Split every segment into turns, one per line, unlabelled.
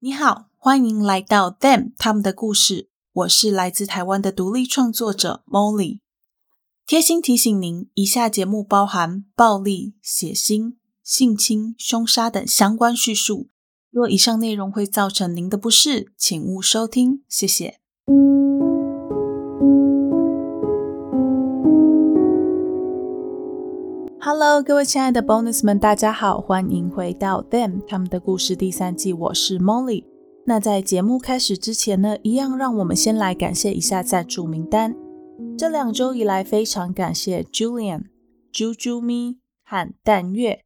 你好，欢迎来到 Them 他们的故事。我是来自台湾的独立创作者 Molly。贴心提醒您，以下节目包含暴力、血腥、性侵、凶杀等相关叙述。若以上内容会造成您的不适，请勿收听。谢谢。Hello，各位亲爱的 Bonus 们，大家好，欢迎回到 Them 他们的故事第三季。我是 Molly。那在节目开始之前呢，一样让我们先来感谢一下赞助名单。这两周以来，非常感谢 Julian、Juju Me 和淡月，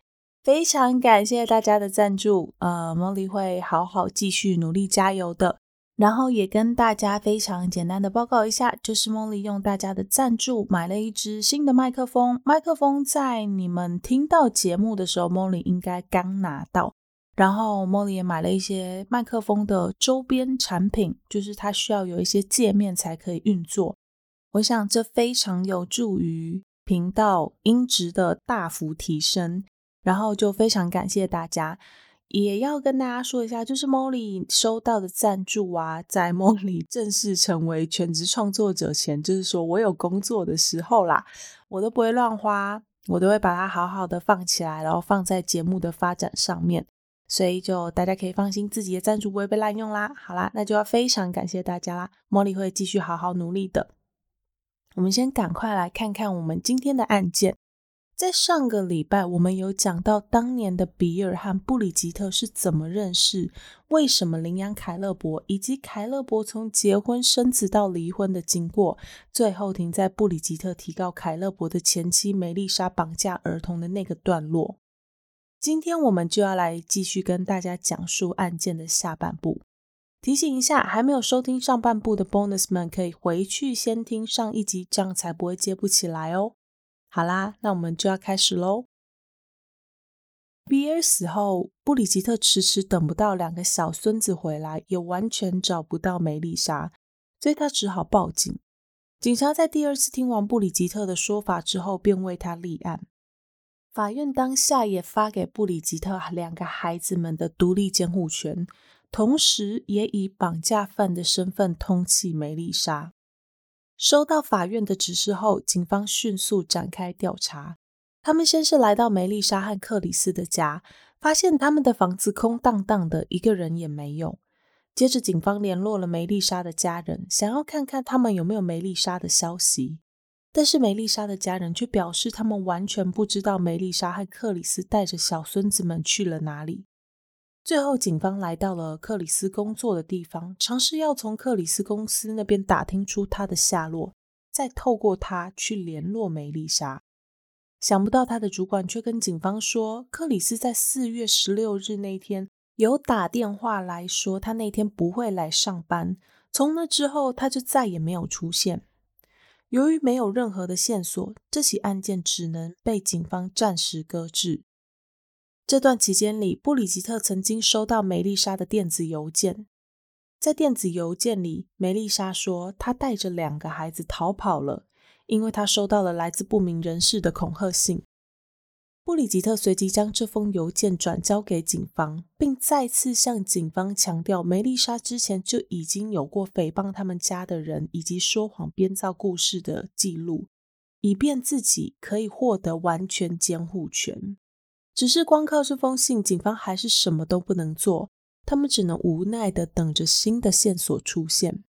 非常感谢大家的赞助。呃，Molly 会好好继续努力加油的。然后也跟大家非常简单的报告一下，就是 Molly 用大家的赞助买了一支新的麦克风。麦克风在你们听到节目的时候，Molly 应该刚拿到。然后 Molly 也买了一些麦克风的周边产品，就是它需要有一些界面才可以运作。我想这非常有助于频道音质的大幅提升。然后就非常感谢大家。也要跟大家说一下，就是 Molly 收到的赞助啊，在 Molly 正式成为全职创作者前，就是说我有工作的时候啦，我都不会乱花，我都会把它好好的放起来，然后放在节目的发展上面，所以就大家可以放心，自己的赞助不会被滥用啦。好啦，那就要非常感谢大家啦梦里会继续好好努力的。我们先赶快来看看我们今天的案件。在上个礼拜，我们有讲到当年的比尔和布里吉特是怎么认识，为什么领养凯勒伯，以及凯勒伯从结婚生子到离婚的经过，最后停在布里吉特提告凯勒伯的前妻梅丽莎绑架儿童的那个段落。今天我们就要来继续跟大家讲述案件的下半部。提醒一下，还没有收听上半部的 bonus 们，可以回去先听上一集，这样才不会接不起来哦。好啦，那我们就要开始喽。比尔死后，布里吉特迟迟等不到两个小孙子回来，也完全找不到梅丽莎，所以他只好报警。警察在第二次听完布里吉特的说法之后，便为他立案。法院当下也发给布里吉特两个孩子们的独立监护权，同时也以绑架犯的身份通缉梅丽莎。收到法院的指示后，警方迅速展开调查。他们先是来到梅丽莎和克里斯的家，发现他们的房子空荡荡的，一个人也没有。接着，警方联络了梅丽莎的家人，想要看看他们有没有梅丽莎的消息。但是，梅丽莎的家人却表示，他们完全不知道梅丽莎和克里斯带着小孙子们去了哪里。最后，警方来到了克里斯工作的地方，尝试要从克里斯公司那边打听出他的下落，再透过他去联络梅丽莎。想不到他的主管却跟警方说，克里斯在四月十六日那天有打电话来说，他那天不会来上班。从那之后，他就再也没有出现。由于没有任何的线索，这起案件只能被警方暂时搁置。这段期间里，布里吉特曾经收到梅丽莎的电子邮件。在电子邮件里，梅丽莎说她带着两个孩子逃跑了，因为她收到了来自不明人士的恐吓信。布里吉特随即将这封邮件转交给警方，并再次向警方强调，梅丽莎之前就已经有过诽谤他们家的人以及说谎编造故事的记录，以便自己可以获得完全监护权。只是光靠这封信，警方还是什么都不能做。他们只能无奈的等着新的线索出现。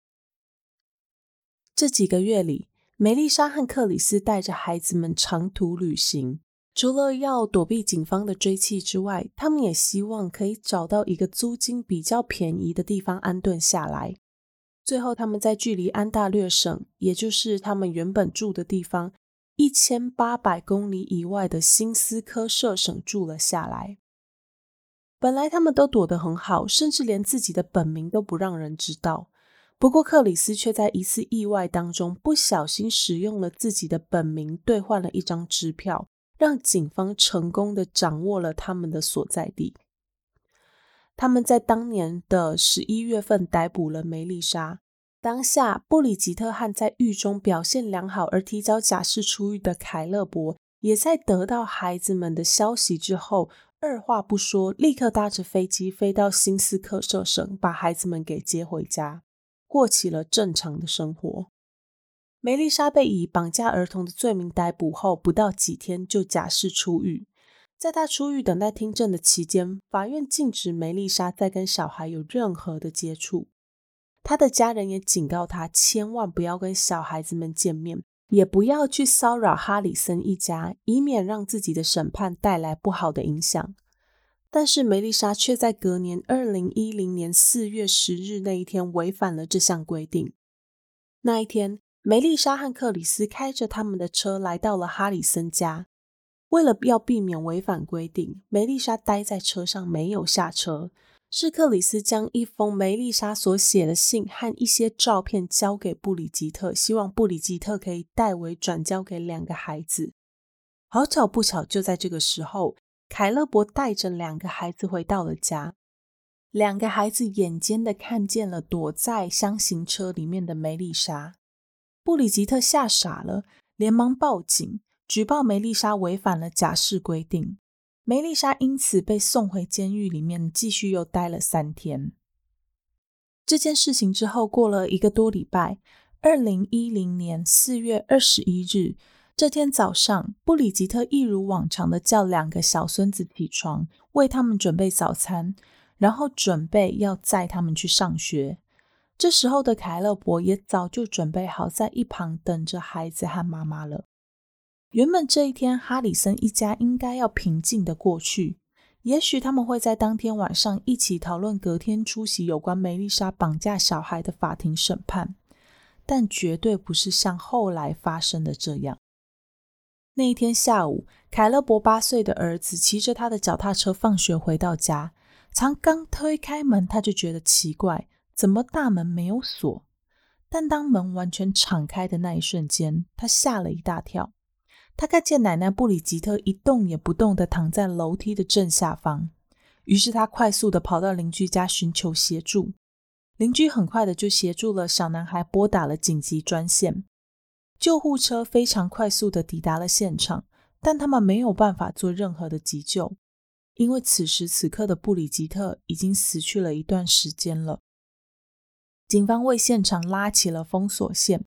这几个月里，梅丽莎和克里斯带着孩子们长途旅行，除了要躲避警方的追击之外，他们也希望可以找到一个租金比较便宜的地方安顿下来。最后，他们在距离安大略省，也就是他们原本住的地方。一千八百公里以外的新斯科舍省住了下来。本来他们都躲得很好，甚至连自己的本名都不让人知道。不过克里斯却在一次意外当中不小心使用了自己的本名兑换了一张支票，让警方成功的掌握了他们的所在地。他们在当年的十一月份逮捕了梅丽莎。当下，布里吉特汉在狱中表现良好而提早假释出狱的凯勒伯，也在得到孩子们的消息之后，二话不说，立刻搭着飞机飞到新斯克舍省，把孩子们给接回家，过起了正常的生活。梅丽莎被以绑架儿童的罪名逮捕后，不到几天就假释出狱。在她出狱等待听证的期间，法院禁止梅丽莎再跟小孩有任何的接触。他的家人也警告他，千万不要跟小孩子们见面，也不要去骚扰哈里森一家，以免让自己的审判带来不好的影响。但是梅丽莎却在隔年二零一零年四月十日那一天违反了这项规定。那一天，梅丽莎和克里斯开着他们的车来到了哈里森家。为了要避免违反规定，梅丽莎待在车上没有下车。是克里斯将一封梅丽莎所写的信和一些照片交给布里吉特，希望布里吉特可以代为转交给两个孩子。好巧不巧，就在这个时候，凯勒伯带着两个孩子回到了家。两个孩子眼尖的看见了躲在箱型车里面的梅丽莎，布里吉特吓傻了，连忙报警。举报梅丽莎违反了假释规定，梅丽莎因此被送回监狱里面，继续又待了三天。这件事情之后过了一个多礼拜，二零一零年四月二十一日这天早上，布里吉特一如往常的叫两个小孙子起床，为他们准备早餐，然后准备要载他们去上学。这时候的凯勒伯也早就准备好在一旁等着孩子和妈妈了。原本这一天，哈里森一家应该要平静的过去。也许他们会在当天晚上一起讨论隔天出席有关梅丽莎绑架小孩的法庭审判，但绝对不是像后来发生的这样。那一天下午，凯勒伯八岁的儿子骑着他的脚踏车放学回到家，才刚推开门，他就觉得奇怪，怎么大门没有锁？但当门完全敞开的那一瞬间，他吓了一大跳。他看见奶奶布里吉特一动也不动的躺在楼梯的正下方，于是他快速的跑到邻居家寻求协助。邻居很快的就协助了小男孩，拨打了紧急专线。救护车非常快速的抵达了现场，但他们没有办法做任何的急救，因为此时此刻的布里吉特已经死去了一段时间了。警方为现场拉起了封锁线。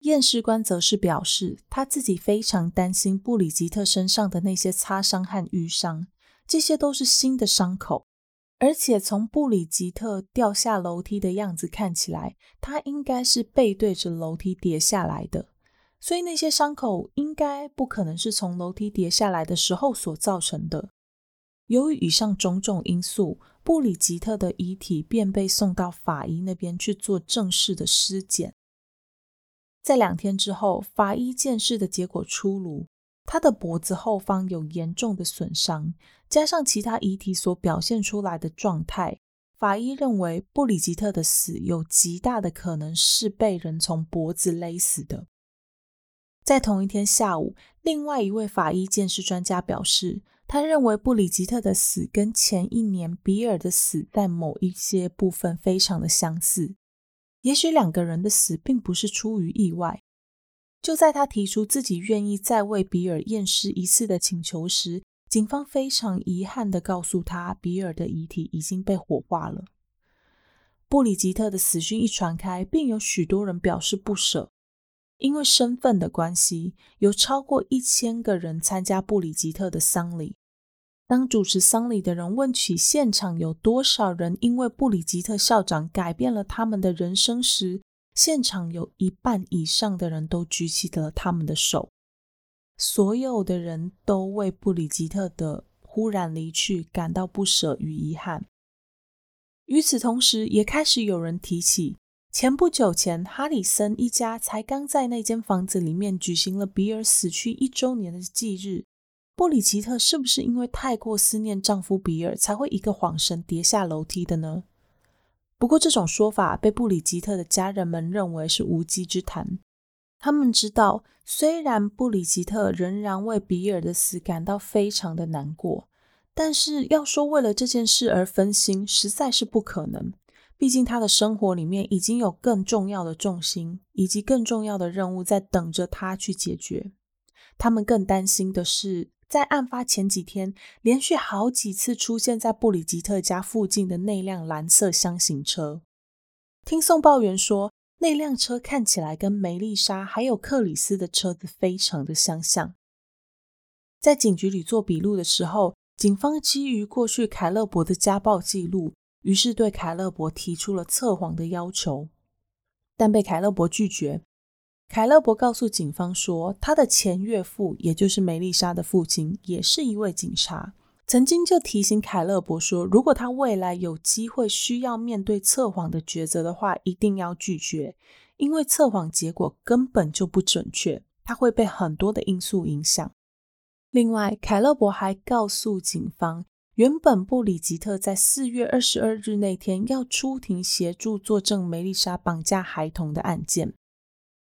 验尸官则是表示，他自己非常担心布里吉特身上的那些擦伤和淤伤，这些都是新的伤口，而且从布里吉特掉下楼梯的样子看起来，他应该是背对着楼梯跌下来的，所以那些伤口应该不可能是从楼梯跌下来的时候所造成的。由于以上种种因素，布里吉特的遗体便被送到法医那边去做正式的尸检。在两天之后，法医鉴识的结果出炉，他的脖子后方有严重的损伤，加上其他遗体所表现出来的状态，法医认为布里吉特的死有极大的可能是被人从脖子勒死的。在同一天下午，另外一位法医鉴识专家表示，他认为布里吉特的死跟前一年比尔的死在某一些部分非常的相似。也许两个人的死并不是出于意外。就在他提出自己愿意再为比尔验尸一次的请求时，警方非常遗憾地告诉他，比尔的遗体已经被火化了。布里吉特的死讯一传开，便有许多人表示不舍，因为身份的关系，有超过一千个人参加布里吉特的丧礼。当主持丧礼的人问起现场有多少人因为布里吉特校长改变了他们的人生时，现场有一半以上的人都举起了他们的手。所有的人都为布里吉特的忽然离去感到不舍与遗憾。与此同时，也开始有人提起前不久前哈里森一家才刚在那间房子里面举行了比尔死去一周年的忌日。布里吉特是不是因为太过思念丈夫比尔，才会一个晃神跌下楼梯的呢？不过这种说法被布里吉特的家人们认为是无稽之谈。他们知道，虽然布里吉特仍然为比尔的死感到非常的难过，但是要说为了这件事而分心，实在是不可能。毕竟他的生活里面已经有更重要的重心，以及更重要的任务在等着他去解决。他们更担心的是。在案发前几天，连续好几次出现在布里吉特家附近的那辆蓝色箱型车。听送报员说，那辆车看起来跟梅丽莎还有克里斯的车子非常的相像。在警局里做笔录的时候，警方基于过去凯勒伯的家暴记录，于是对凯勒伯提出了测谎的要求，但被凯勒伯拒绝。凯勒伯告诉警方说，他的前岳父，也就是梅丽莎的父亲，也是一位警察，曾经就提醒凯勒伯说，如果他未来有机会需要面对测谎的抉择的话，一定要拒绝，因为测谎结果根本就不准确，他会被很多的因素影响。另外，凯勒伯还告诉警方，原本布里吉特在四月二十二日那天要出庭协助作证梅丽莎绑架孩童的案件。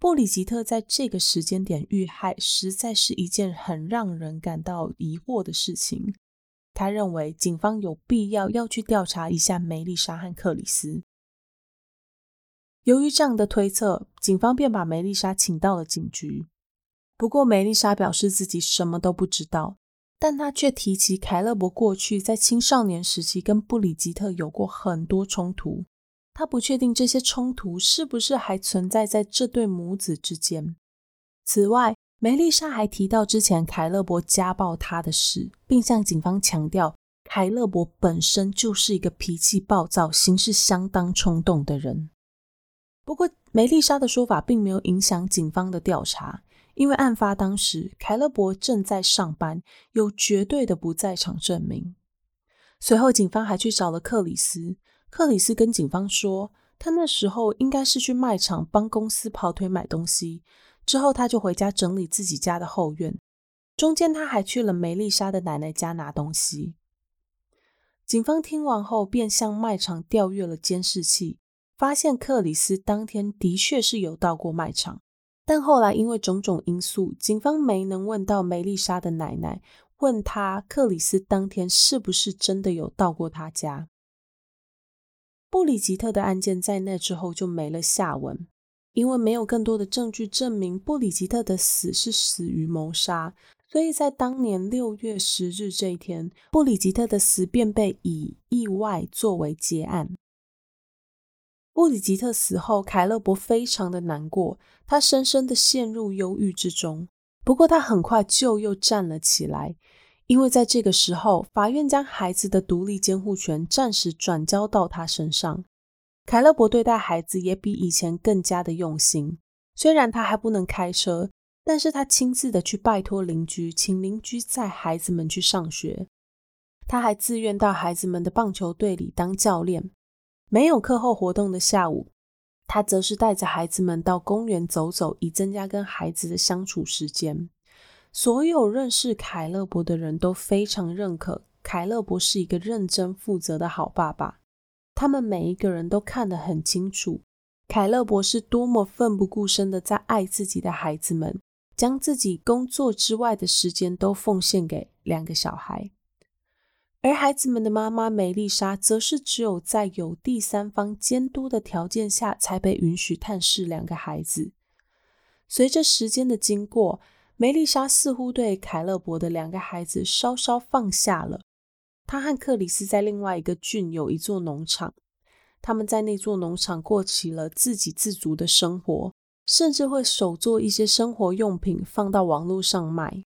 布里吉特在这个时间点遇害，实在是一件很让人感到疑惑的事情。他认为警方有必要要去调查一下梅丽莎和克里斯。由于这样的推测，警方便把梅丽莎请到了警局。不过，梅丽莎表示自己什么都不知道，但她却提起凯勒伯过去在青少年时期跟布里吉特有过很多冲突。他不确定这些冲突是不是还存在在这对母子之间。此外，梅丽莎还提到之前凯勒伯家暴她的事，并向警方强调，凯勒伯本身就是一个脾气暴躁、行事相当冲动的人。不过，梅丽莎的说法并没有影响警方的调查，因为案发当时凯勒伯正在上班，有绝对的不在场证明。随后，警方还去找了克里斯。克里斯跟警方说，他那时候应该是去卖场帮公司跑腿买东西，之后他就回家整理自己家的后院。中间他还去了梅丽莎的奶奶家拿东西。警方听完后，便向卖场调阅了监视器，发现克里斯当天的确是有到过卖场，但后来因为种种因素，警方没能问到梅丽莎的奶奶，问他克里斯当天是不是真的有到过他家。布里吉特的案件在那之后就没了下文，因为没有更多的证据证明布里吉特的死是死于谋杀，所以在当年六月十日这一天，布里吉特的死便被以意外作为结案。布里吉特死后，凯勒伯非常的难过，他深深的陷入忧郁之中。不过他很快就又站了起来。因为在这个时候，法院将孩子的独立监护权暂时转交到他身上。凯勒伯对待孩子也比以前更加的用心。虽然他还不能开车，但是他亲自的去拜托邻居，请邻居载孩子们去上学。他还自愿到孩子们的棒球队里当教练。没有课后活动的下午，他则是带着孩子们到公园走走，以增加跟孩子的相处时间。所有认识凯勒伯的人都非常认可凯勒伯是一个认真负责的好爸爸。他们每一个人都看得很清楚，凯勒伯是多么奋不顾身的在爱自己的孩子们，将自己工作之外的时间都奉献给两个小孩。而孩子们的妈妈梅丽莎，则是只有在有第三方监督的条件下，才被允许探视两个孩子。随着时间的经过。梅丽莎似乎对凯勒伯的两个孩子稍稍放下了。她和克里斯在另外一个郡有一座农场，他们在那座农场过起了自给自足的生活，甚至会手做一些生活用品放到网络上卖。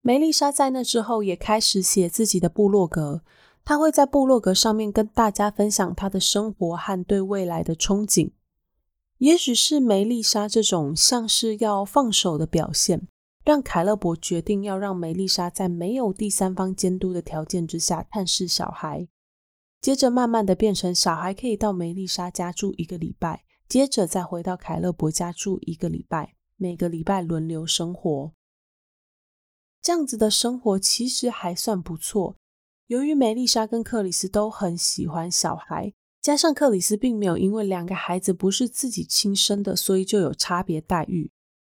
梅丽莎在那之后也开始写自己的部落格，她会在部落格上面跟大家分享她的生活和对未来的憧憬。也许是梅丽莎这种像是要放手的表现。让凯勒伯决定要让梅丽莎在没有第三方监督的条件之下探视小孩，接着慢慢的变成小孩可以到梅丽莎家住一个礼拜，接着再回到凯勒伯家住一个礼拜，每个礼拜轮流生活。这样子的生活其实还算不错。由于梅丽莎跟克里斯都很喜欢小孩，加上克里斯并没有因为两个孩子不是自己亲生的，所以就有差别待遇。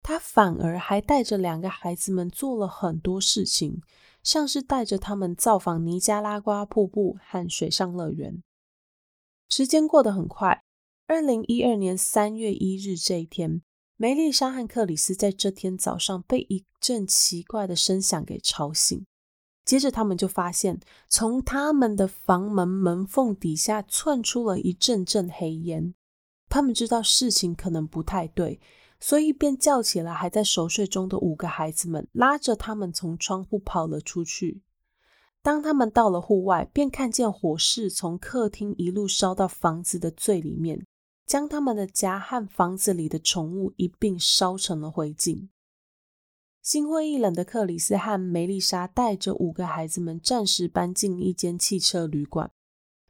他反而还带着两个孩子们做了很多事情，像是带着他们造访尼加拉瓜瀑布和水上乐园。时间过得很快，二零一二年三月一日这一天，梅丽莎和克里斯在这天早上被一阵奇怪的声响给吵醒，接着他们就发现，从他们的房门门缝底下窜出了一阵阵黑烟。他们知道事情可能不太对，所以便叫起了还在熟睡中的五个孩子们，拉着他们从窗户跑了出去。当他们到了户外，便看见火势从客厅一路烧到房子的最里面。将他们的家和房子里的宠物一并烧成了灰烬。心灰意冷的克里斯和梅丽莎带着五个孩子们暂时搬进一间汽车旅馆，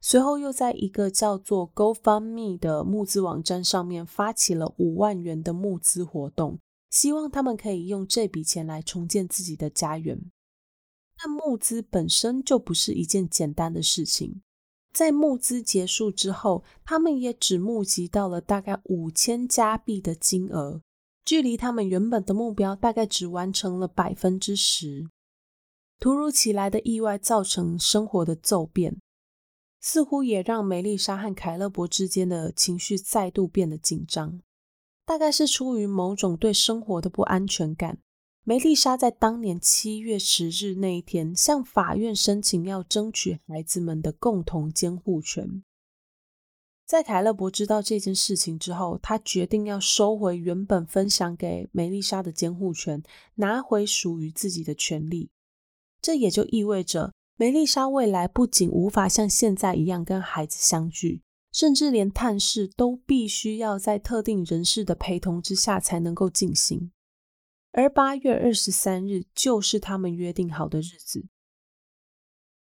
随后又在一个叫做 GoFundMe 的募资网站上面发起了五万元的募资活动，希望他们可以用这笔钱来重建自己的家园。但募资本身就不是一件简单的事情。在募资结束之后，他们也只募集到了大概五千加币的金额，距离他们原本的目标大概只完成了百分之十。突如其来的意外造成生活的骤变，似乎也让梅丽莎和凯勒伯之间的情绪再度变得紧张，大概是出于某种对生活的不安全感。梅丽莎在当年七月十日那一天向法院申请要争取孩子们的共同监护权。在凯勒伯知道这件事情之后，他决定要收回原本分享给梅丽莎的监护权，拿回属于自己的权利。这也就意味着，梅丽莎未来不仅无法像现在一样跟孩子相聚，甚至连探视都必须要在特定人士的陪同之下才能够进行。而八月二十三日就是他们约定好的日子。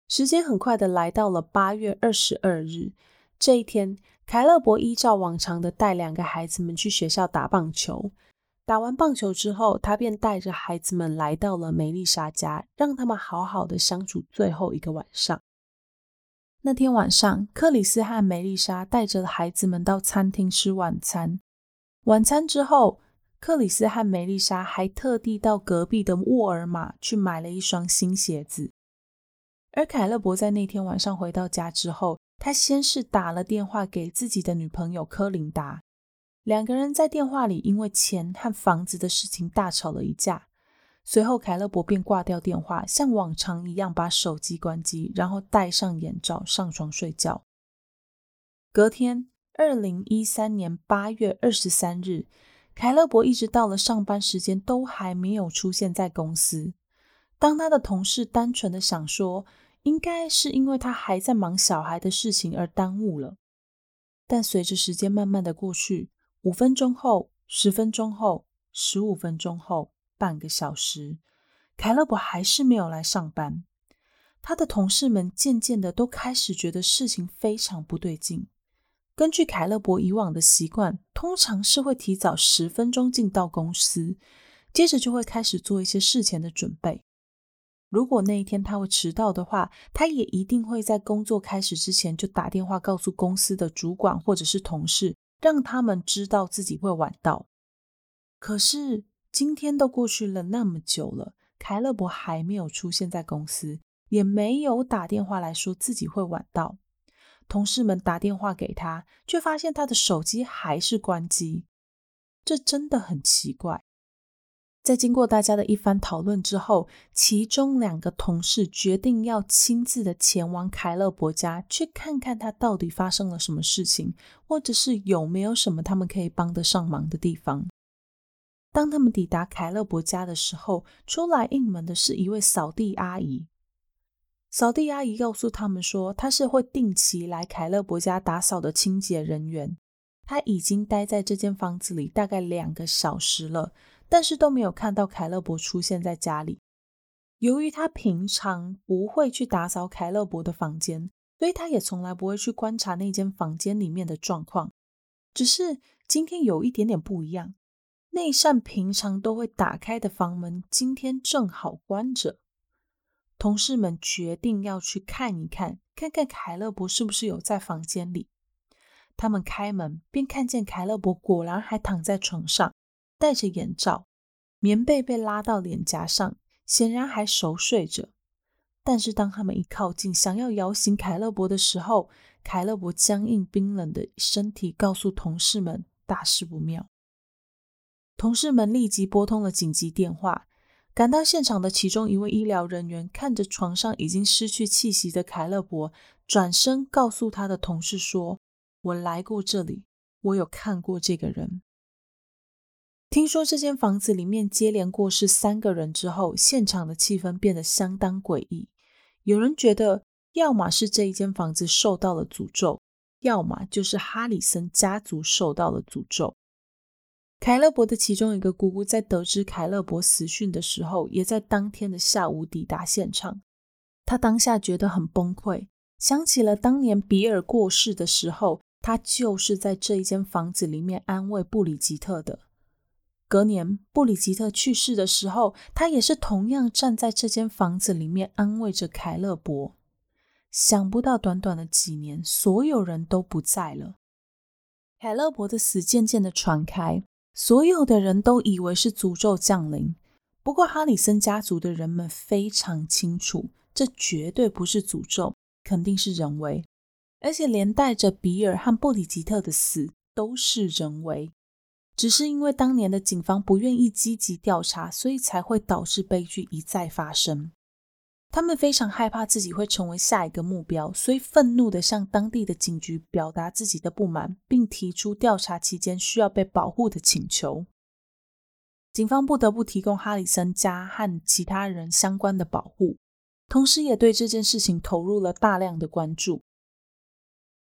时间很快的来到了八月二十二日这一天，凯勒伯依照往常的带两个孩子们去学校打棒球。打完棒球之后，他便带着孩子们来到了梅丽莎家，让他们好好的相处最后一个晚上。那天晚上，克里斯和梅丽莎带着孩子们到餐厅吃晚餐。晚餐之后。克里斯和梅丽莎还特地到隔壁的沃尔玛去买了一双新鞋子。而凯勒伯在那天晚上回到家之后，他先是打了电话给自己的女朋友科琳达，两个人在电话里因为钱和房子的事情大吵了一架。随后，凯勒伯便挂掉电话，像往常一样把手机关机，然后戴上眼罩上床睡觉。隔天，二零一三年八月二十三日。凯勒伯一直到了上班时间都还没有出现在公司。当他的同事单纯的想说，应该是因为他还在忙小孩的事情而耽误了。但随着时间慢慢的过去，五分钟后、十分钟后、十五分钟后、半个小时，凯勒伯还是没有来上班。他的同事们渐渐的都开始觉得事情非常不对劲。根据凯勒伯以往的习惯，通常是会提早十分钟进到公司，接着就会开始做一些事前的准备。如果那一天他会迟到的话，他也一定会在工作开始之前就打电话告诉公司的主管或者是同事，让他们知道自己会晚到。可是今天都过去了那么久了，凯勒博还没有出现在公司，也没有打电话来说自己会晚到。同事们打电话给他，却发现他的手机还是关机，这真的很奇怪。在经过大家的一番讨论之后，其中两个同事决定要亲自的前往凯勒伯家，去看看他到底发生了什么事情，或者是有没有什么他们可以帮得上忙的地方。当他们抵达凯勒伯家的时候，出来应门的是一位扫地阿姨。扫地阿姨告诉他们说，她是会定期来凯勒伯家打扫的清洁人员。她已经待在这间房子里大概两个小时了，但是都没有看到凯勒伯出现在家里。由于他平常不会去打扫凯勒伯的房间，所以他也从来不会去观察那间房间里面的状况。只是今天有一点点不一样，那扇平常都会打开的房门，今天正好关着。同事们决定要去看一看，看看凯勒伯是不是有在房间里。他们开门，便看见凯勒伯果然还躺在床上，戴着眼罩，棉被被拉到脸颊上，显然还熟睡着。但是当他们一靠近，想要摇醒凯勒伯的时候，凯勒伯僵硬冰冷的身体告诉同事们大事不妙。同事们立即拨通了紧急电话。赶到现场的其中一位医疗人员看着床上已经失去气息的凯勒伯，转身告诉他的同事说：“我来过这里，我有看过这个人。”听说这间房子里面接连过世三个人之后，现场的气氛变得相当诡异。有人觉得，要么是这一间房子受到了诅咒，要么就是哈里森家族受到了诅咒。凯勒伯的其中一个姑姑在得知凯勒伯死讯的时候，也在当天的下午抵达现场。他当下觉得很崩溃，想起了当年比尔过世的时候，他就是在这一间房子里面安慰布里吉特的。隔年布里吉特去世的时候，他也是同样站在这间房子里面安慰着凯勒伯。想不到短短的几年，所有人都不在了。凯勒伯的死渐渐的传开。所有的人都以为是诅咒降临，不过哈里森家族的人们非常清楚，这绝对不是诅咒，肯定是人为，而且连带着比尔和布里吉特的死都是人为，只是因为当年的警方不愿意积极调查，所以才会导致悲剧一再发生。他们非常害怕自己会成为下一个目标，所以愤怒地向当地的警局表达自己的不满，并提出调查期间需要被保护的请求。警方不得不提供哈里森家和其他人相关的保护，同时也对这件事情投入了大量的关注。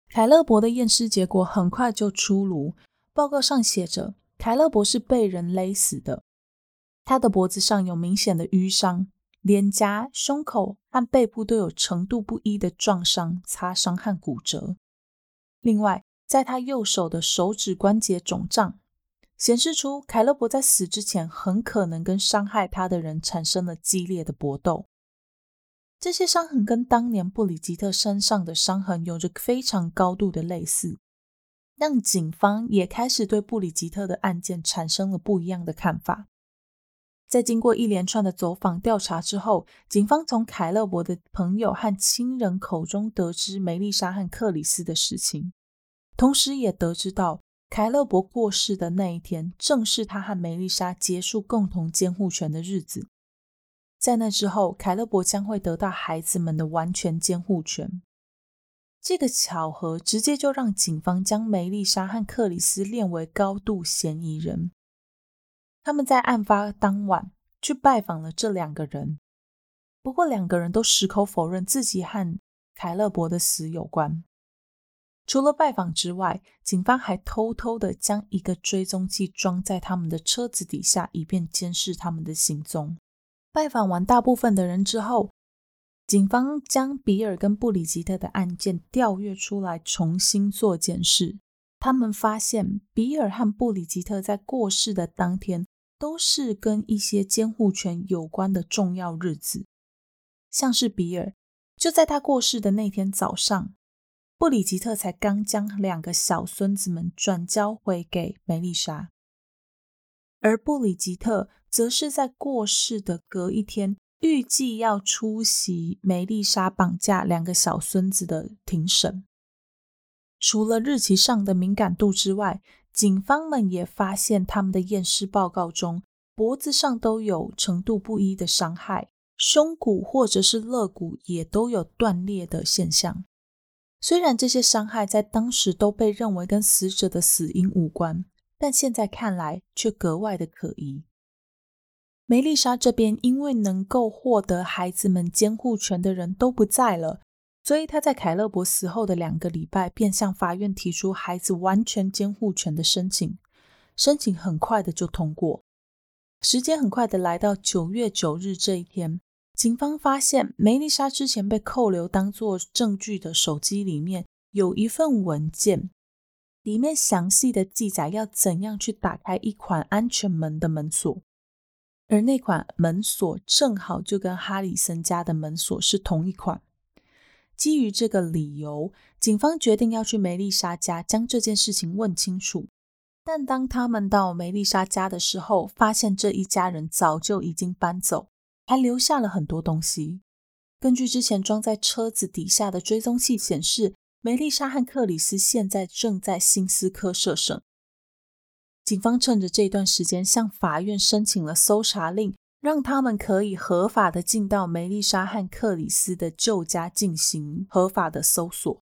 凯勒伯的验尸结果很快就出炉，报告上写着，凯勒伯是被人勒死的，他的脖子上有明显的淤伤。脸颊、胸口和背部都有程度不一的撞伤、擦伤和骨折。另外，在他右手的手指关节肿胀，显示出凯勒伯在死之前很可能跟伤害他的人产生了激烈的搏斗。这些伤痕跟当年布里吉特身上的伤痕有着非常高度的类似，让警方也开始对布里吉特的案件产生了不一样的看法。在经过一连串的走访调查之后，警方从凯勒伯的朋友和亲人口中得知梅丽莎和克里斯的事情，同时也得知到凯勒伯过世的那一天正是他和梅丽莎结束共同监护权的日子。在那之后，凯勒伯将会得到孩子们的完全监护权。这个巧合直接就让警方将梅丽莎和克里斯列为高度嫌疑人。他们在案发当晚去拜访了这两个人，不过两个人都矢口否认自己和凯勒伯的死有关。除了拜访之外，警方还偷偷的将一个追踪器装在他们的车子底下，以便监视他们的行踪。拜访完大部分的人之后，警方将比尔跟布里吉特的案件调阅出来，重新做检视。他们发现比尔和布里吉特在过世的当天。都是跟一些监护权有关的重要日子，像是比尔，就在他过世的那天早上，布里吉特才刚将两个小孙子们转交回给梅丽莎，而布里吉特则是在过世的隔一天，预计要出席梅丽莎绑架两个小孙子的庭审。除了日期上的敏感度之外，警方们也发现，他们的验尸报告中，脖子上都有程度不一的伤害，胸骨或者是肋骨也都有断裂的现象。虽然这些伤害在当时都被认为跟死者的死因无关，但现在看来却格外的可疑。梅丽莎这边因为能够获得孩子们监护权的人都不在了。所以她在凯勒伯死后的两个礼拜，便向法院提出孩子完全监护权的申请。申请很快的就通过。时间很快的来到九月九日这一天，警方发现梅丽莎之前被扣留当做证据的手机里面有一份文件，里面详细的记载要怎样去打开一款安全门的门锁，而那款门锁正好就跟哈里森家的门锁是同一款。基于这个理由，警方决定要去梅丽莎家将这件事情问清楚。但当他们到梅丽莎家的时候，发现这一家人早就已经搬走，还留下了很多东西。根据之前装在车子底下的追踪器显示，梅丽莎和克里斯现在正在新斯科舍省。警方趁着这段时间向法院申请了搜查令，让他们可以合法的进到梅丽莎和克里斯的旧家进行合法的搜索。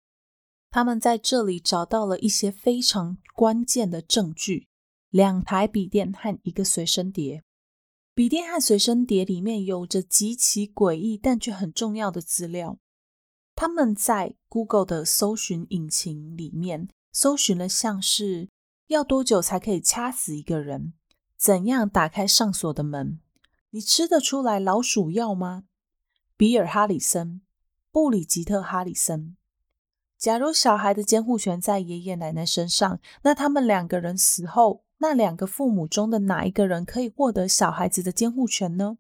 他们在这里找到了一些非常关键的证据：两台笔电和一个随身碟。笔电和随身碟里面有着极其诡异但却很重要的资料。他们在 Google 的搜寻引擎里面搜寻了像是要多久才可以掐死一个人、怎样打开上锁的门、你吃得出来老鼠药吗？比尔·哈里森、布里吉特·哈里森。假如小孩的监护权在爷爷奶奶身上，那他们两个人死后，那两个父母中的哪一个人可以获得小孩子的监护权呢？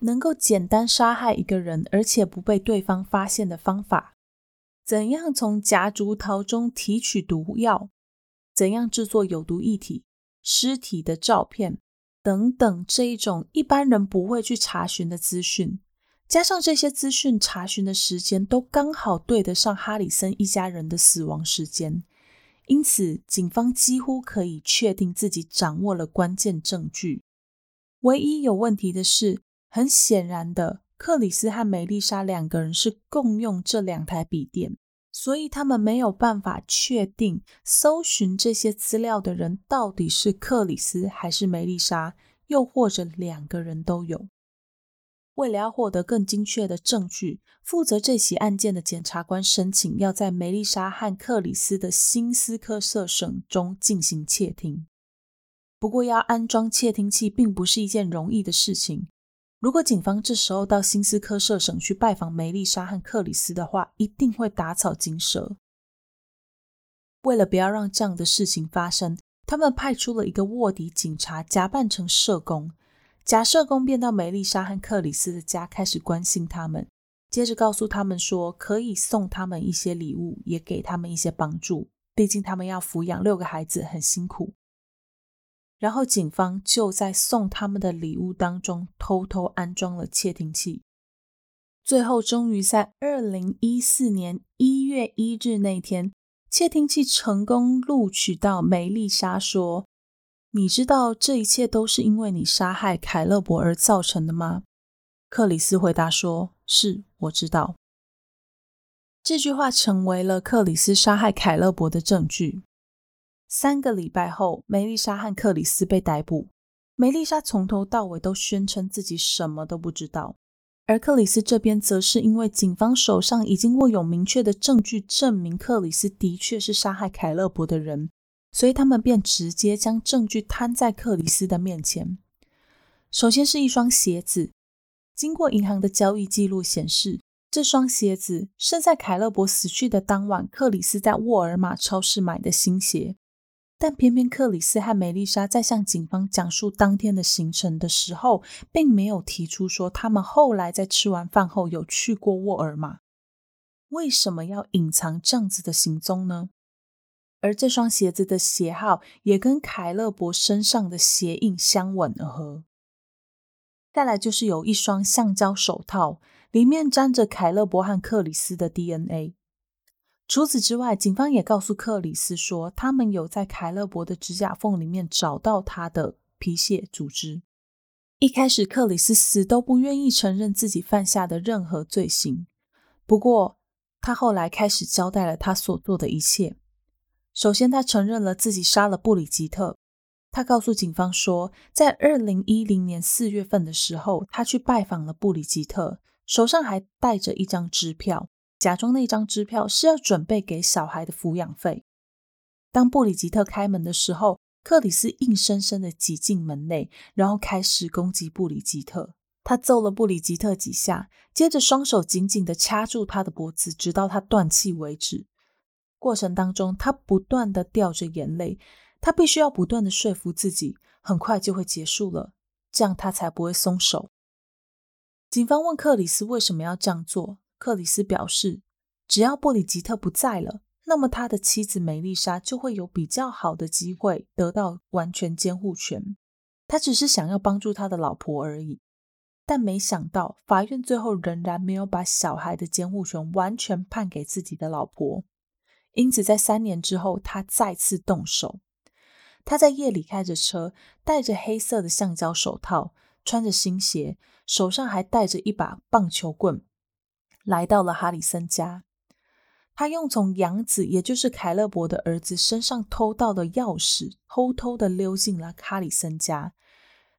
能够简单杀害一个人，而且不被对方发现的方法？怎样从夹竹桃中提取毒药？怎样制作有毒液体？尸体的照片等等，这一种一般人不会去查询的资讯。加上这些资讯查询的时间都刚好对得上哈里森一家人的死亡时间，因此警方几乎可以确定自己掌握了关键证据。唯一有问题的是，很显然的，克里斯和梅丽莎两个人是共用这两台笔电，所以他们没有办法确定搜寻这些资料的人到底是克里斯还是梅丽莎，又或者两个人都有。为了要获得更精确的证据，负责这起案件的检察官申请要在梅丽莎和克里斯的新斯科舍省中进行窃听。不过，要安装窃听器并不是一件容易的事情。如果警方这时候到新斯科舍省去拜访梅丽莎和克里斯的话，一定会打草惊蛇。为了不要让这样的事情发生，他们派出了一个卧底警察，假扮成社工。假社工便到梅丽莎和克里斯的家，开始关心他们，接着告诉他们说可以送他们一些礼物，也给他们一些帮助。毕竟他们要抚养六个孩子，很辛苦。然后警方就在送他们的礼物当中偷偷安装了窃听器。最后，终于在二零一四年一月一日那天，窃听器成功录取到梅丽莎说。你知道这一切都是因为你杀害凯勒伯而造成的吗？克里斯回答说：“是，我知道。”这句话成为了克里斯杀害凯勒伯的证据。三个礼拜后，梅丽莎和克里斯被逮捕。梅丽莎从头到尾都宣称自己什么都不知道，而克里斯这边则是因为警方手上已经握有明确的证据，证明克里斯的确是杀害凯勒伯的人。所以他们便直接将证据摊在克里斯的面前。首先是一双鞋子，经过银行的交易记录显示，这双鞋子是在凯勒伯死去的当晚，克里斯在沃尔玛超市买的新鞋。但偏偏克里斯和梅丽莎在向警方讲述当天的行程的时候，并没有提出说他们后来在吃完饭后有去过沃尔玛。为什么要隐藏这样子的行踪呢？而这双鞋子的鞋号也跟凯勒伯身上的鞋印相吻合。再来就是有一双橡胶手套，里面沾着凯勒伯和克里斯的 DNA。除此之外，警方也告诉克里斯说，他们有在凯勒伯的指甲缝里面找到他的皮屑组织。一开始，克里斯死都不愿意承认自己犯下的任何罪行。不过，他后来开始交代了他所做的一切。首先，他承认了自己杀了布里吉特。他告诉警方说，在二零一零年四月份的时候，他去拜访了布里吉特，手上还带着一张支票，假装那张支票是要准备给小孩的抚养费。当布里吉特开门的时候，克里斯硬生生的挤进门内，然后开始攻击布里吉特。他揍了布里吉特几下，接着双手紧紧的掐住他的脖子，直到他断气为止。过程当中，他不断的掉着眼泪，他必须要不断的说服自己，很快就会结束了，这样他才不会松手。警方问克里斯为什么要这样做，克里斯表示，只要布里吉特不在了，那么他的妻子梅丽莎就会有比较好的机会得到完全监护权。他只是想要帮助他的老婆而已，但没想到法院最后仍然没有把小孩的监护权完全判给自己的老婆。因此，在三年之后，他再次动手。他在夜里开着车，戴着黑色的橡胶手套，穿着新鞋，手上还带着一把棒球棍，来到了哈里森家。他用从养子，也就是凯勒伯的儿子身上偷到的钥匙，偷偷的溜进了哈里森家，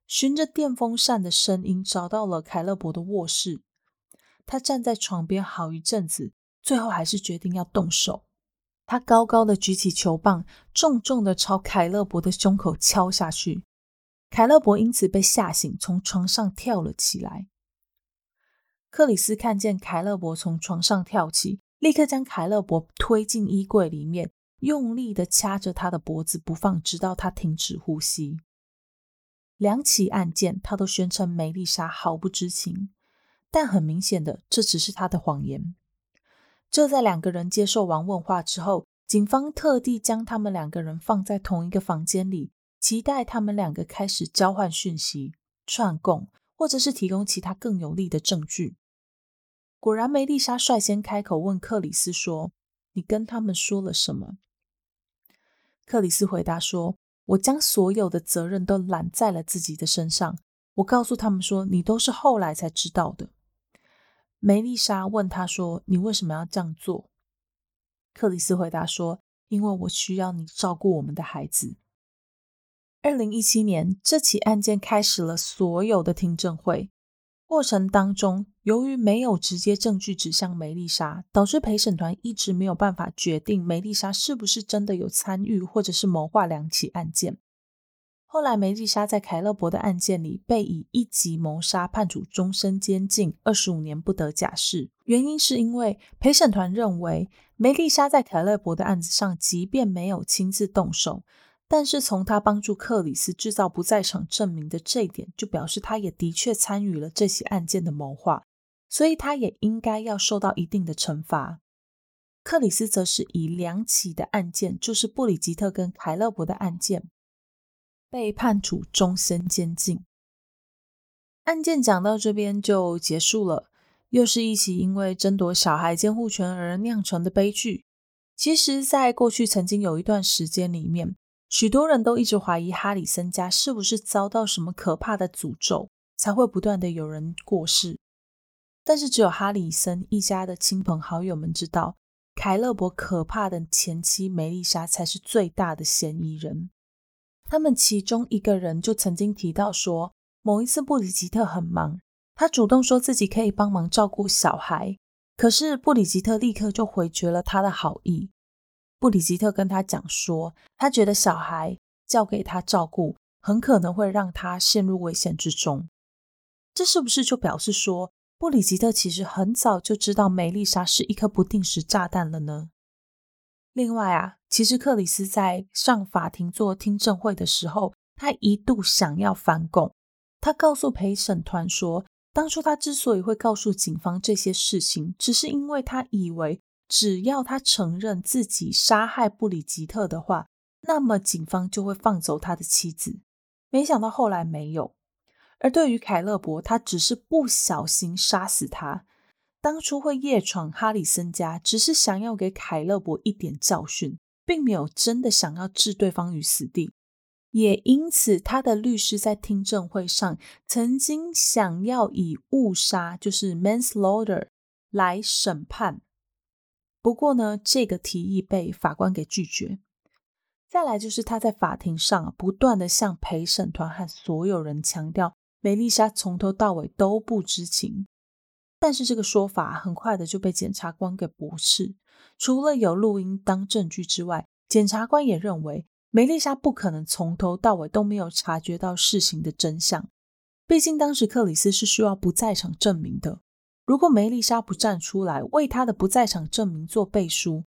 循着电风扇的声音找到了凯勒伯的卧室。他站在床边好一阵子，最后还是决定要动手。他高高的举起球棒，重重的朝凯勒伯的胸口敲下去。凯勒伯因此被吓醒，从床上跳了起来。克里斯看见凯勒伯从床上跳起，立刻将凯勒伯推进衣柜里面，用力的掐着他的脖子不放，直到他停止呼吸。两起案件，他都宣称梅丽莎毫不知情，但很明显的，这只是他的谎言。就在两个人接受完问话之后，警方特地将他们两个人放在同一个房间里，期待他们两个开始交换讯息、串供，或者是提供其他更有力的证据。果然，梅丽莎率先开口问克里斯说：“你跟他们说了什么？”克里斯回答说：“我将所有的责任都揽在了自己的身上。我告诉他们说，你都是后来才知道的。”梅丽莎问他说：“你为什么要这样做？”克里斯回答说：“因为我需要你照顾我们的孩子。”二零一七年，这起案件开始了所有的听证会。过程当中，由于没有直接证据指向梅丽莎，导致陪审团一直没有办法决定梅丽莎是不是真的有参与或者是谋划两起案件。后来，梅丽莎在凯勒伯的案件里被以一级谋杀判处终身监禁，二十五年不得假释。原因是因为陪审团认为梅丽莎在凯勒伯的案子上，即便没有亲自动手，但是从他帮助克里斯制造不在场证明的这一点，就表示他也的确参与了这起案件的谋划，所以他也应该要受到一定的惩罚。克里斯则是以两起的案件，就是布里吉特跟凯勒伯的案件。被判处终身监禁。案件讲到这边就结束了，又是一起因为争夺小孩监护权而酿成的悲剧。其实，在过去曾经有一段时间里面，许多人都一直怀疑哈里森家是不是遭到什么可怕的诅咒，才会不断的有人过世。但是，只有哈里森一家的亲朋好友们知道，凯勒伯可怕的前妻梅丽莎才是最大的嫌疑人。他们其中一个人就曾经提到说，某一次布里吉特很忙，他主动说自己可以帮忙照顾小孩，可是布里吉特立刻就回绝了他的好意。布里吉特跟他讲说，他觉得小孩交给他照顾，很可能会让他陷入危险之中。这是不是就表示说，布里吉特其实很早就知道梅丽莎是一颗不定时炸弹了呢？另外啊，其实克里斯在上法庭做听证会的时候，他一度想要反供。他告诉陪审团说，当初他之所以会告诉警方这些事情，只是因为他以为只要他承认自己杀害布里吉特的话，那么警方就会放走他的妻子。没想到后来没有。而对于凯勒伯，他只是不小心杀死他。当初会夜闯哈里森家，只是想要给凯勒伯一点教训，并没有真的想要置对方于死地。也因此，他的律师在听证会上曾经想要以误杀，就是 manslaughter 来审判。不过呢，这个提议被法官给拒绝。再来就是他在法庭上不断的向陪审团和所有人强调，梅丽莎从头到尾都不知情。但是这个说法很快的就被检察官给驳斥。除了有录音当证据之外，检察官也认为梅丽莎不可能从头到尾都没有察觉到事情的真相。毕竟当时克里斯是需要不在场证明的。如果梅丽莎不站出来为他的不在场证明做背书，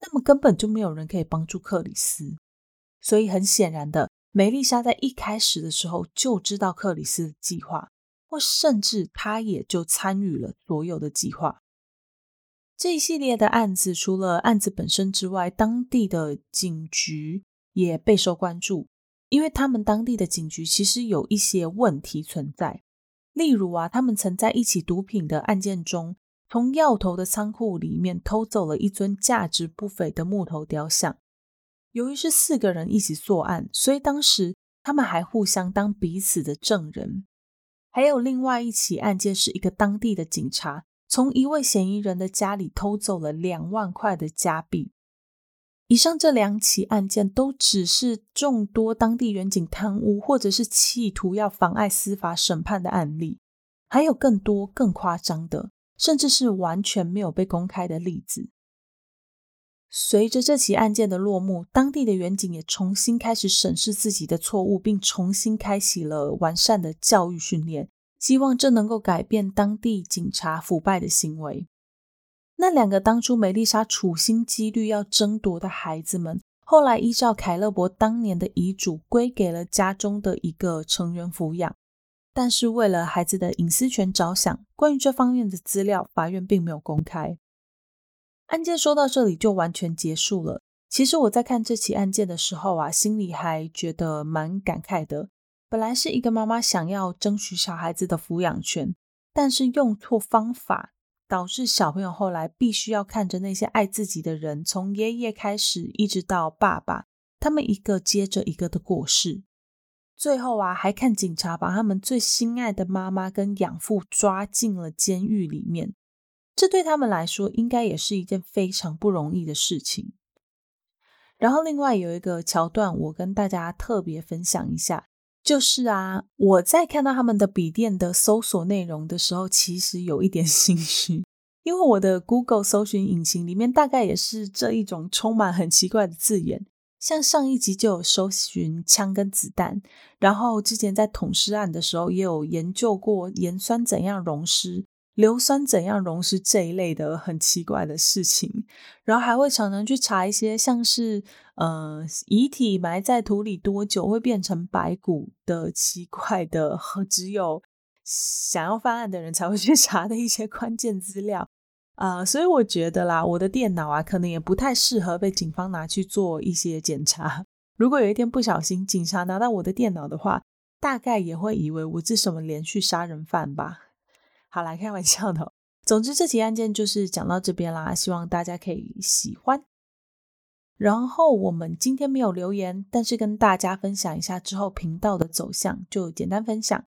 那么根本就没有人可以帮助克里斯。所以很显然的，梅丽莎在一开始的时候就知道克里斯的计划。或甚至他也就参与了所有的计划。这一系列的案子，除了案子本身之外，当地的警局也备受关注，因为他们当地的警局其实有一些问题存在。例如啊，他们曾在一起毒品的案件中，从药头的仓库里面偷走了一尊价值不菲的木头雕像。由于是四个人一起作案，所以当时他们还互相当彼此的证人。还有另外一起案件，是一个当地的警察从一位嫌疑人的家里偷走了两万块的加币。以上这两起案件都只是众多当地远警贪污或者是企图要妨碍司法审判的案例，还有更多更夸张的，甚至是完全没有被公开的例子。随着这起案件的落幕，当地的远警也重新开始审视自己的错误，并重新开启了完善的教育训练，希望这能够改变当地警察腐败的行为。那两个当初梅丽莎处心积虑要争夺的孩子们，后来依照凯勒伯当年的遗嘱，归给了家中的一个成员抚养。但是为了孩子的隐私权着想，关于这方面的资料，法院并没有公开。案件说到这里就完全结束了。其实我在看这起案件的时候啊，心里还觉得蛮感慨的。本来是一个妈妈想要争取小孩子的抚养权，但是用错方法，导致小朋友后来必须要看着那些爱自己的人，从爷爷开始一直到爸爸，他们一个接着一个的过世。最后啊，还看警察把他们最心爱的妈妈跟养父抓进了监狱里面。这对他们来说，应该也是一件非常不容易的事情。然后，另外有一个桥段，我跟大家特别分享一下，就是啊，我在看到他们的笔电的搜索内容的时候，其实有一点 心虚，因为我的 Google 搜寻引擎里面大概也是这一种充满很奇怪的字眼，像上一集就有搜寻枪跟子弹，然后之前在捅尸案的时候也有研究过盐酸怎样溶尸。硫酸怎样溶蚀这一类的很奇怪的事情，然后还会常常去查一些像是呃遗体埋在土里多久会变成白骨的奇怪的，只有想要犯案的人才会去 查的一些关键资料啊，所以我觉得啦，我的电脑啊可能也不太适合被警方拿去做一些检查。如果有一天不小心警察拿到我的电脑的话，大概也会以为我是什么连续杀人犯吧。好来开玩笑的。总之，这起案件就是讲到这边啦，希望大家可以喜欢。然后我们今天没有留言，但是跟大家分享一下之后频道的走向，就简单分享。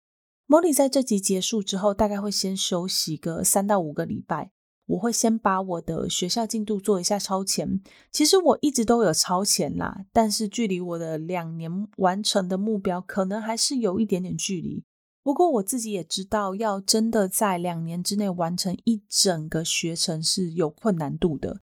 Molly 在这集结束之后，大概会先休息个三到五个礼拜。我会先把我的学校进度做一下超前。其实我一直都有超前啦，但是距离我的两年完成的目标，可能还是有一点点距离。不过我自己也知道，要真的在两年之内完成一整个学程是有困难度的。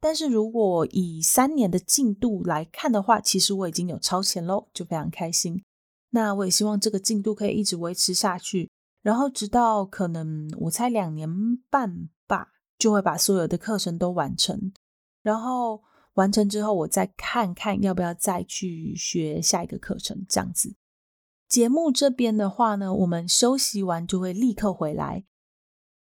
但是如果以三年的进度来看的话，其实我已经有超前喽，就非常开心。那我也希望这个进度可以一直维持下去，然后直到可能我猜两年半吧，就会把所有的课程都完成。然后完成之后，我再看看要不要再去学下一个课程，这样子。节目这边的话呢，我们休息完就会立刻回来，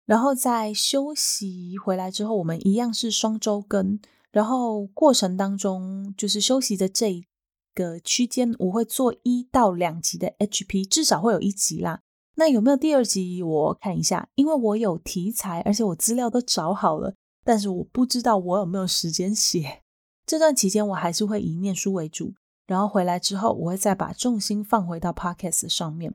然后在休息回来之后，我们一样是双周更，然后过程当中就是休息的这个区间，我会做一到两集的 HP，至少会有一集啦。那有没有第二集？我看一下，因为我有题材，而且我资料都找好了，但是我不知道我有没有时间写。这段期间我还是会以念书为主。然后回来之后，我会再把重心放回到 podcast 上面。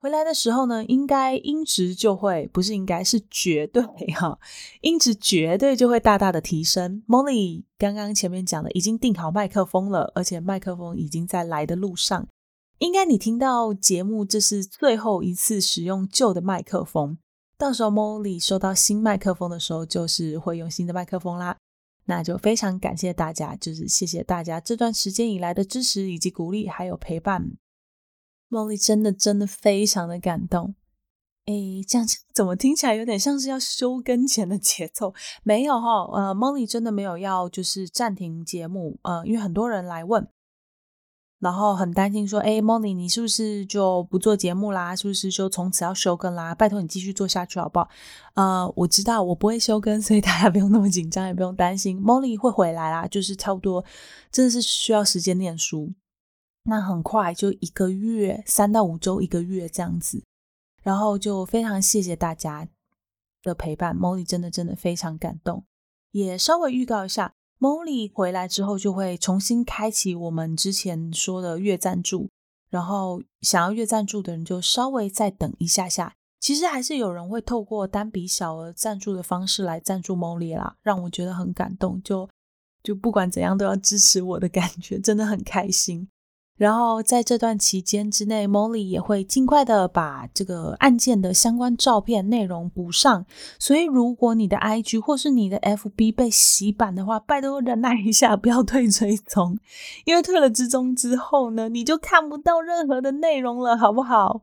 回来的时候呢，应该音质就会不是应该是绝对哈，音质绝对就会大大的提升。Molly 刚刚前面讲的已经订好麦克风了，而且麦克风已经在来的路上。应该你听到节目，这是最后一次使用旧的麦克风。到时候 Molly 收到新麦克风的时候，就是会用新的麦克风啦。那就非常感谢大家，就是谢谢大家这段时间以来的支持以及鼓励，还有陪伴。梦丽真的真的非常的感动。哎，这样怎么听起来有点像是要休更前的节奏？没有哈，呃梦丽真的没有要就是暂停节目，呃，因为很多人来问。然后很担心说，哎，Molly，你是不是就不做节目啦？是不是就从此要休更啦？拜托你继续做下去好不好？呃，我知道我不会休更，所以大家不用那么紧张，也不用担心，Molly 会回来啦。就是差不多，真的是需要时间念书，那很快就一个月，三到五周，一个月这样子。然后就非常谢谢大家的陪伴，Molly 真的真的非常感动。也稍微预告一下。Molly 回来之后就会重新开启我们之前说的月赞助，然后想要月赞助的人就稍微再等一下下。其实还是有人会透过单笔小额赞助的方式来赞助 Molly 啦，让我觉得很感动。就就不管怎样都要支持我的感觉，真的很开心。然后在这段期间之内，Molly 也会尽快的把这个案件的相关照片内容补上。所以，如果你的 IG 或是你的 FB 被洗版的话，拜托忍耐一下，不要退追踪，因为退了追踪之后呢，你就看不到任何的内容了，好不好？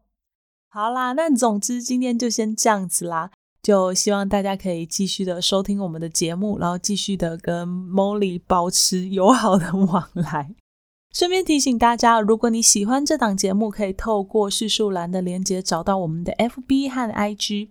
好啦，那总之今天就先这样子啦，就希望大家可以继续的收听我们的节目，然后继续的跟 Molly 保持友好的往来。顺便提醒大家，如果你喜欢这档节目，可以透过叙述栏的连接找到我们的 FB 和 IG，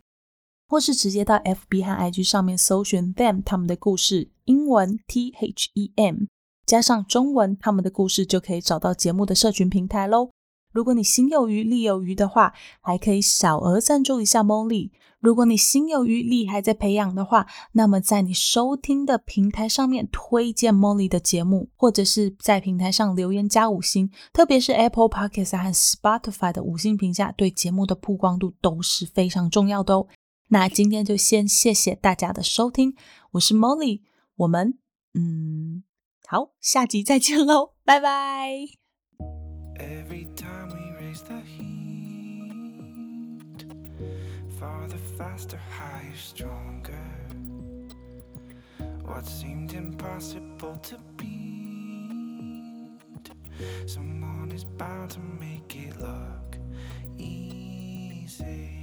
或是直接到 FB 和 IG 上面搜寻 them 他们的故事，英文 T H E M 加上中文他们的故事，就可以找到节目的社群平台喽。如果你心有余力有余的话，还可以小额赞助一下 Molly。如果你心有余力还在培养的话，那么在你收听的平台上面推荐 Molly 的节目，或者是在平台上留言加五星，特别是 Apple Podcast 和 Spotify 的五星评价，对节目的曝光度都是非常重要的哦。那今天就先谢谢大家的收听，我是 Molly，我们嗯好，下集再见喽，拜拜。Faster, higher, stronger. What seemed impossible to beat, someone is bound to make it look easy.